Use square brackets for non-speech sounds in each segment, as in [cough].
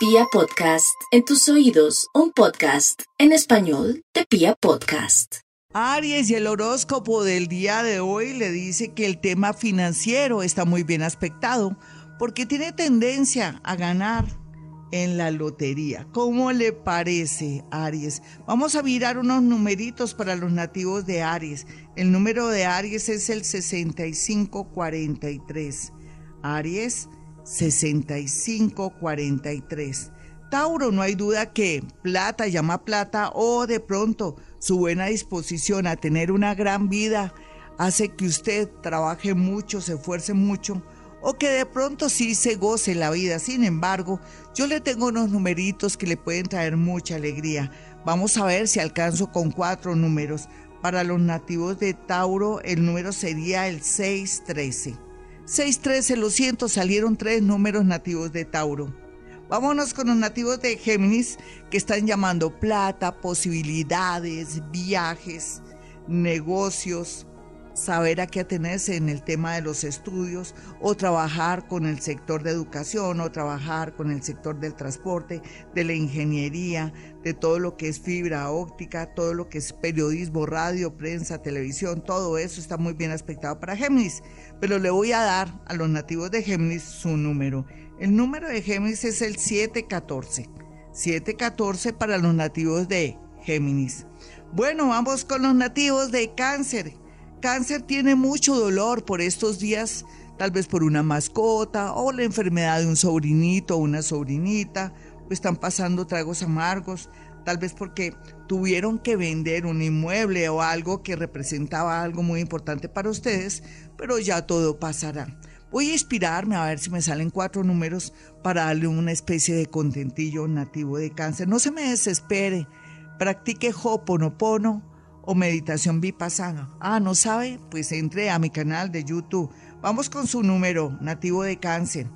Pia Podcast, en tus oídos, un podcast en español de Pia Podcast. Aries y el horóscopo del día de hoy le dice que el tema financiero está muy bien aspectado porque tiene tendencia a ganar en la lotería. ¿Cómo le parece, Aries? Vamos a mirar unos numeritos para los nativos de Aries. El número de Aries es el 6543. Aries 6543. Tauro, no hay duda que plata llama plata o de pronto su buena disposición a tener una gran vida hace que usted trabaje mucho, se esfuerce mucho o que de pronto sí se goce la vida. Sin embargo, yo le tengo unos numeritos que le pueden traer mucha alegría. Vamos a ver si alcanzo con cuatro números. Para los nativos de Tauro, el número sería el 613. 613, lo siento, salieron tres números nativos de Tauro. Vámonos con los nativos de Géminis que están llamando plata, posibilidades, viajes, negocios, saber a qué atenerse en el tema de los estudios o trabajar con el sector de educación o trabajar con el sector del transporte, de la ingeniería, de todo lo que es fibra óptica, todo lo que es periodismo, radio, prensa, televisión, todo eso está muy bien aspectado para Géminis. Pero le voy a dar a los nativos de Géminis su número. El número de Géminis es el 714. 714 para los nativos de Géminis. Bueno, vamos con los nativos de Cáncer. Cáncer tiene mucho dolor por estos días, tal vez por una mascota o la enfermedad de un sobrinito o una sobrinita, están pasando tragos amargos, tal vez porque tuvieron que vender un inmueble o algo que representaba algo muy importante para ustedes, pero ya todo pasará. Voy a inspirarme a ver si me salen cuatro números para darle una especie de contentillo nativo de cáncer. No se me desespere, practique Hoponopono o meditación vipassana. Ah, ¿no sabe? Pues entre a mi canal de YouTube. Vamos con su número nativo de cáncer.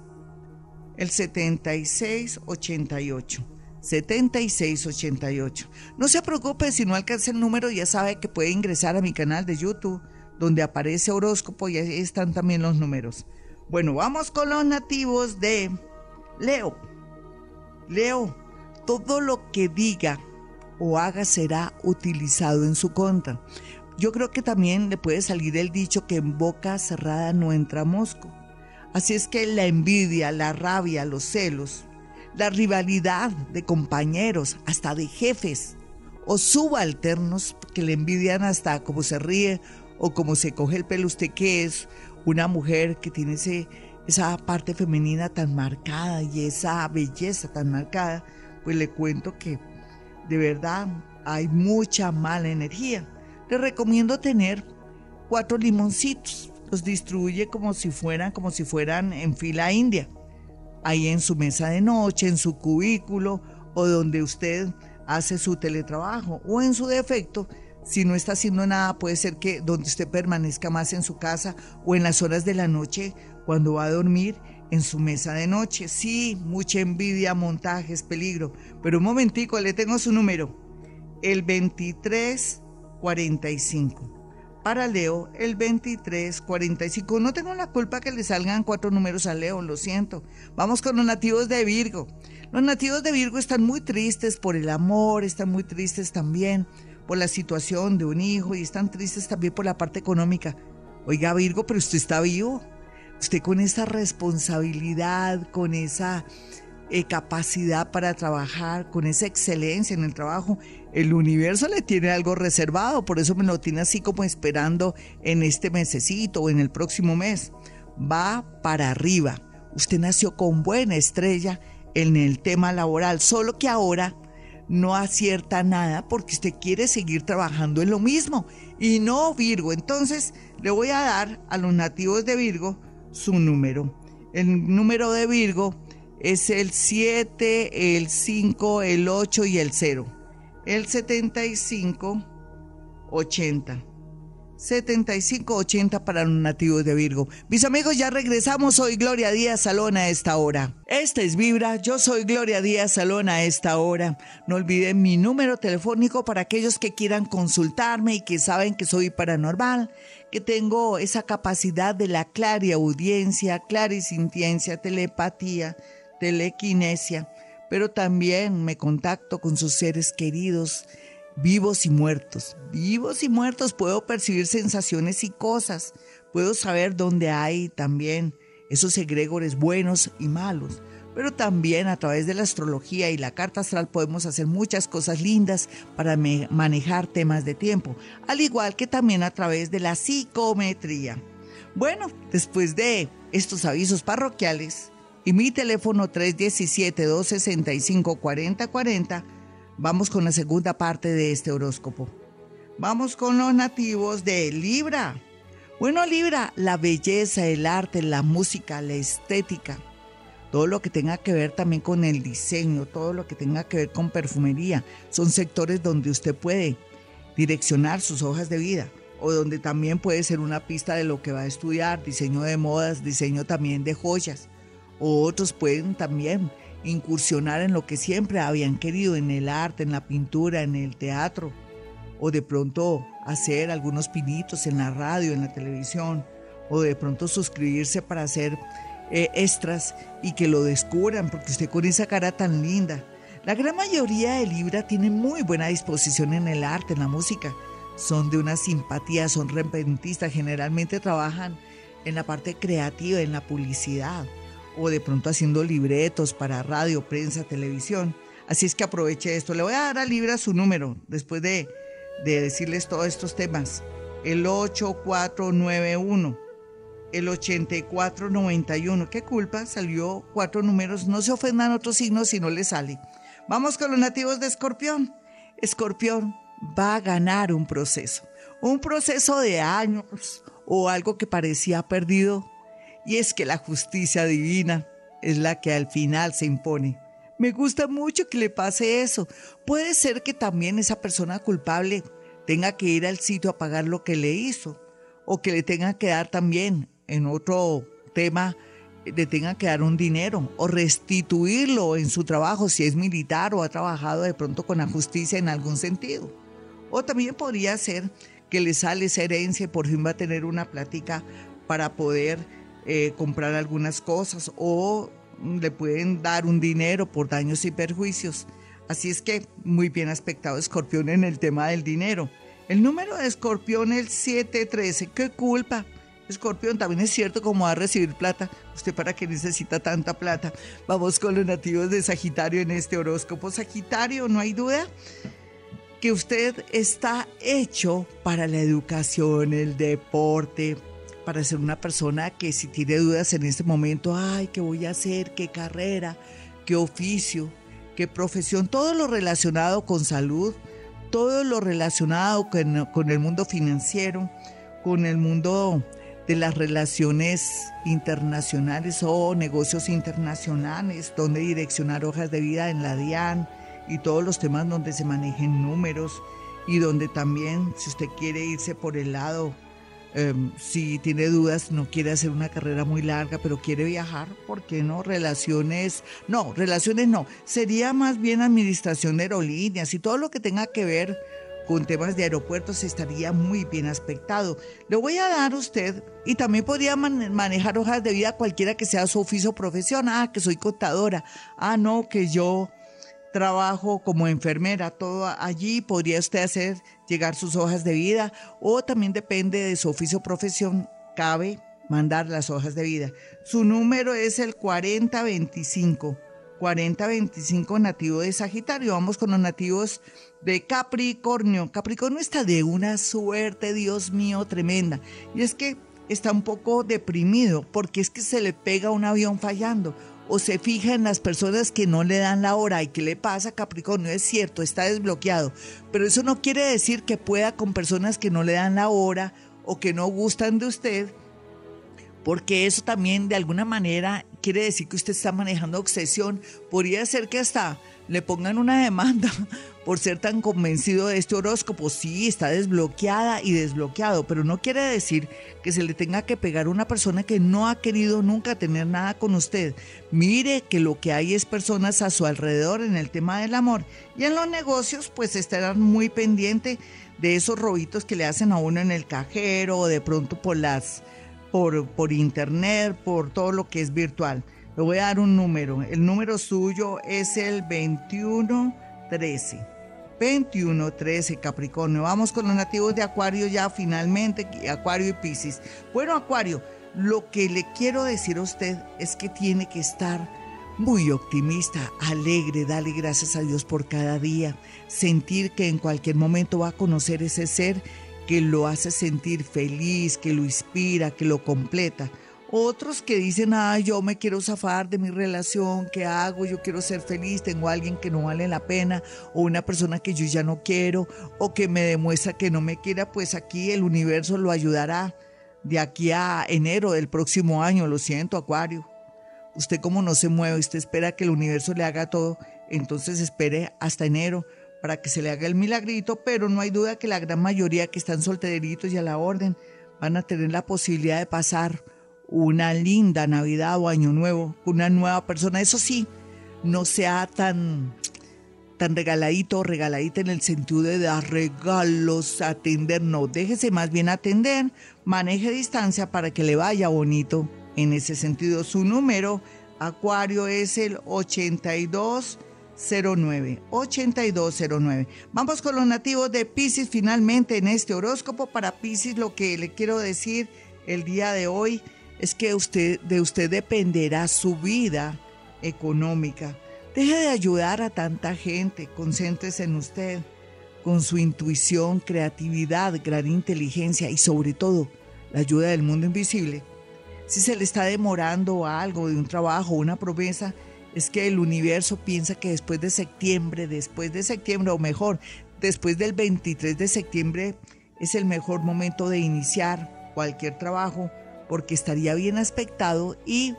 El 7688. 7688. No se preocupe si no alcanza el número, ya sabe que puede ingresar a mi canal de YouTube, donde aparece horóscopo y ahí están también los números. Bueno, vamos con los nativos de Leo. Leo, todo lo que diga o haga será utilizado en su contra. Yo creo que también le puede salir el dicho que en boca cerrada no entra mosco. Así es que la envidia, la rabia, los celos, la rivalidad de compañeros, hasta de jefes o subalternos que le envidian hasta cómo se ríe o cómo se coge el pelo usted que es una mujer que tiene ese, esa parte femenina tan marcada y esa belleza tan marcada, pues le cuento que de verdad hay mucha mala energía. Le recomiendo tener cuatro limoncitos. Los distribuye como si fueran, como si fueran en fila india. Ahí en su mesa de noche, en su cubículo o donde usted hace su teletrabajo. O en su defecto, si no está haciendo nada, puede ser que donde usted permanezca más en su casa o en las horas de la noche cuando va a dormir en su mesa de noche. Sí, mucha envidia, montajes, peligro. Pero un momentico, le tengo su número. El 2345. Para Leo, el 2345. No tengo la culpa que le salgan cuatro números a Leo, lo siento. Vamos con los nativos de Virgo. Los nativos de Virgo están muy tristes por el amor, están muy tristes también por la situación de un hijo y están tristes también por la parte económica. Oiga, Virgo, pero usted está vivo usted con esa responsabilidad, con esa eh, capacidad para trabajar, con esa excelencia en el trabajo, el universo le tiene algo reservado, por eso me lo tiene así como esperando en este mesecito o en el próximo mes. Va para arriba. Usted nació con buena estrella en el tema laboral, solo que ahora no acierta nada porque usted quiere seguir trabajando en lo mismo y no Virgo. Entonces le voy a dar a los nativos de Virgo su número. El número de Virgo es el 7, el 5, el 8 y el 0. El 75, 80. 7580 para los nativos de Virgo. Mis amigos, ya regresamos. Soy Gloria Díaz Salón a esta hora. Esta es Vibra. Yo soy Gloria Díaz Salón a esta hora. No olviden mi número telefónico para aquellos que quieran consultarme y que saben que soy paranormal, que tengo esa capacidad de la clara audiencia, clarisintiencia, telepatía, telequinesia pero también me contacto con sus seres queridos, vivos y muertos. Vivos y muertos puedo percibir sensaciones y cosas, puedo saber dónde hay también esos egregores buenos y malos. Pero también a través de la astrología y la carta astral podemos hacer muchas cosas lindas para manejar temas de tiempo, al igual que también a través de la psicometría. Bueno, después de estos avisos parroquiales y mi teléfono 317-265-4040, vamos con la segunda parte de este horóscopo. Vamos con los nativos de Libra. Bueno, Libra, la belleza, el arte, la música, la estética, todo lo que tenga que ver también con el diseño, todo lo que tenga que ver con perfumería, son sectores donde usted puede direccionar sus hojas de vida o donde también puede ser una pista de lo que va a estudiar, diseño de modas, diseño también de joyas. O otros pueden también incursionar en lo que siempre habían querido, en el arte, en la pintura, en el teatro, o de pronto hacer algunos pinitos en la radio, en la televisión, o de pronto suscribirse para hacer eh, extras y que lo descubran, porque usted con esa cara tan linda. La gran mayoría de Libra tiene muy buena disposición en el arte, en la música. Son de una simpatía, son repentistas, generalmente trabajan en la parte creativa, en la publicidad, o de pronto haciendo libretos para radio, prensa, televisión. Así es que aproveche esto. Le voy a dar a Libra su número después de, de decirles todos estos temas. El 8491 el 8491. ¿Qué culpa? Salió cuatro números. No se ofendan otros signos si no le sale. Vamos con los nativos de Escorpión. Escorpión va a ganar un proceso. Un proceso de años o algo que parecía perdido. Y es que la justicia divina es la que al final se impone. Me gusta mucho que le pase eso. Puede ser que también esa persona culpable tenga que ir al sitio a pagar lo que le hizo o que le tenga que dar también en otro tema le tenga que dar un dinero o restituirlo en su trabajo si es militar o ha trabajado de pronto con la justicia en algún sentido. O también podría ser que le sale esa herencia y por fin va a tener una plática para poder eh, comprar algunas cosas o le pueden dar un dinero por daños y perjuicios. Así es que muy bien aspectado Escorpión en el tema del dinero. El número de Escorpión, el 713, qué culpa Escorpión, también es cierto como va a recibir plata. ¿Usted para qué necesita tanta plata? Vamos con los nativos de Sagitario en este horóscopo. Sagitario, no hay duda que usted está hecho para la educación, el deporte, para ser una persona que si tiene dudas en este momento, ay, ¿qué voy a hacer? ¿Qué carrera? ¿Qué oficio? ¿Qué profesión? Todo lo relacionado con salud, todo lo relacionado con, el mundo financiero, con el mundo de las relaciones internacionales o negocios internacionales, donde direccionar hojas de vida en la DIAN y todos los temas donde se manejen números y donde también si usted quiere irse por el lado, em, si tiene dudas, no quiere hacer una carrera muy larga, pero quiere viajar, ¿por qué no? Relaciones, no, relaciones no, sería más bien administración de aerolíneas y todo lo que tenga que ver con temas de aeropuertos estaría muy bien aspectado. Le voy a dar a usted y también podría manejar hojas de vida cualquiera que sea su oficio o profesión. Ah, que soy contadora. Ah, no, que yo trabajo como enfermera. Todo allí podría usted hacer llegar sus hojas de vida o también depende de su oficio o profesión. Cabe mandar las hojas de vida. Su número es el 4025. 4025 nativo de Sagitario. Vamos con los nativos de Capricornio. Capricornio está de una suerte, Dios mío, tremenda. Y es que está un poco deprimido porque es que se le pega un avión fallando o se fija en las personas que no le dan la hora y qué le pasa Capricornio, es cierto, está desbloqueado, pero eso no quiere decir que pueda con personas que no le dan la hora o que no gustan de usted, porque eso también de alguna manera quiere decir que usted está manejando obsesión, podría ser que hasta le pongan una demanda [laughs] por ser tan convencido de este horóscopo. Sí, está desbloqueada y desbloqueado, pero no quiere decir que se le tenga que pegar a una persona que no ha querido nunca tener nada con usted. Mire que lo que hay es personas a su alrededor en el tema del amor. Y en los negocios, pues estarán muy pendiente de esos robitos que le hacen a uno en el cajero o de pronto por las por, por internet, por todo lo que es virtual. Le voy a dar un número. El número suyo es el 2113. 2113 Capricornio. Vamos con los nativos de Acuario ya finalmente, Acuario y Piscis. Bueno, Acuario, lo que le quiero decir a usted es que tiene que estar muy optimista, alegre, dale gracias a Dios por cada día, sentir que en cualquier momento va a conocer ese ser que lo hace sentir feliz, que lo inspira, que lo completa. Otros que dicen, ay, yo me quiero zafar de mi relación, ¿qué hago? Yo quiero ser feliz, tengo a alguien que no vale la pena, o una persona que yo ya no quiero, o que me demuestra que no me quiera, pues aquí el universo lo ayudará de aquí a enero del próximo año, lo siento, Acuario. Usted como no se mueve, usted espera que el universo le haga todo, entonces espere hasta enero para que se le haga el milagrito, pero no hay duda que la gran mayoría que están solteritos y a la orden van a tener la posibilidad de pasar una linda Navidad o Año Nuevo con una nueva persona. Eso sí, no sea tan, tan regaladito o regaladita en el sentido de dar regalos, atender, no, déjese más bien atender, maneje distancia para que le vaya bonito. En ese sentido, su número, Acuario, es el 82 09 8209. Vamos con los nativos de Pisces finalmente en este horóscopo. Para Pisces lo que le quiero decir el día de hoy es que usted, de usted dependerá su vida económica. Deje de ayudar a tanta gente, concéntrese en usted, con su intuición, creatividad, gran inteligencia y sobre todo la ayuda del mundo invisible. Si se le está demorando algo de un trabajo, una promesa, es que el universo piensa que después de septiembre, después de septiembre, o mejor, después del 23 de septiembre, es el mejor momento de iniciar cualquier trabajo porque estaría bien aspectado y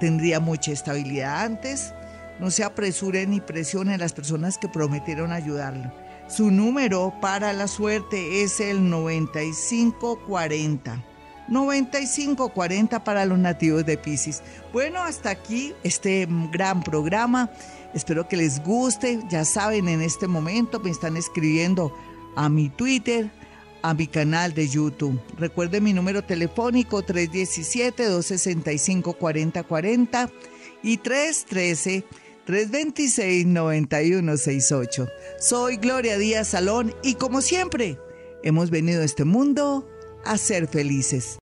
tendría mucha estabilidad antes. No se apresure ni presione a las personas que prometieron ayudarlo. Su número para la suerte es el 9540. 9540 para los nativos de Pisces. Bueno, hasta aquí este gran programa. Espero que les guste. Ya saben, en este momento me están escribiendo a mi Twitter, a mi canal de YouTube. Recuerden mi número telefónico 317-265-4040 y 313-326-9168. Soy Gloria Díaz Salón y como siempre, hemos venido a este mundo a ser felices.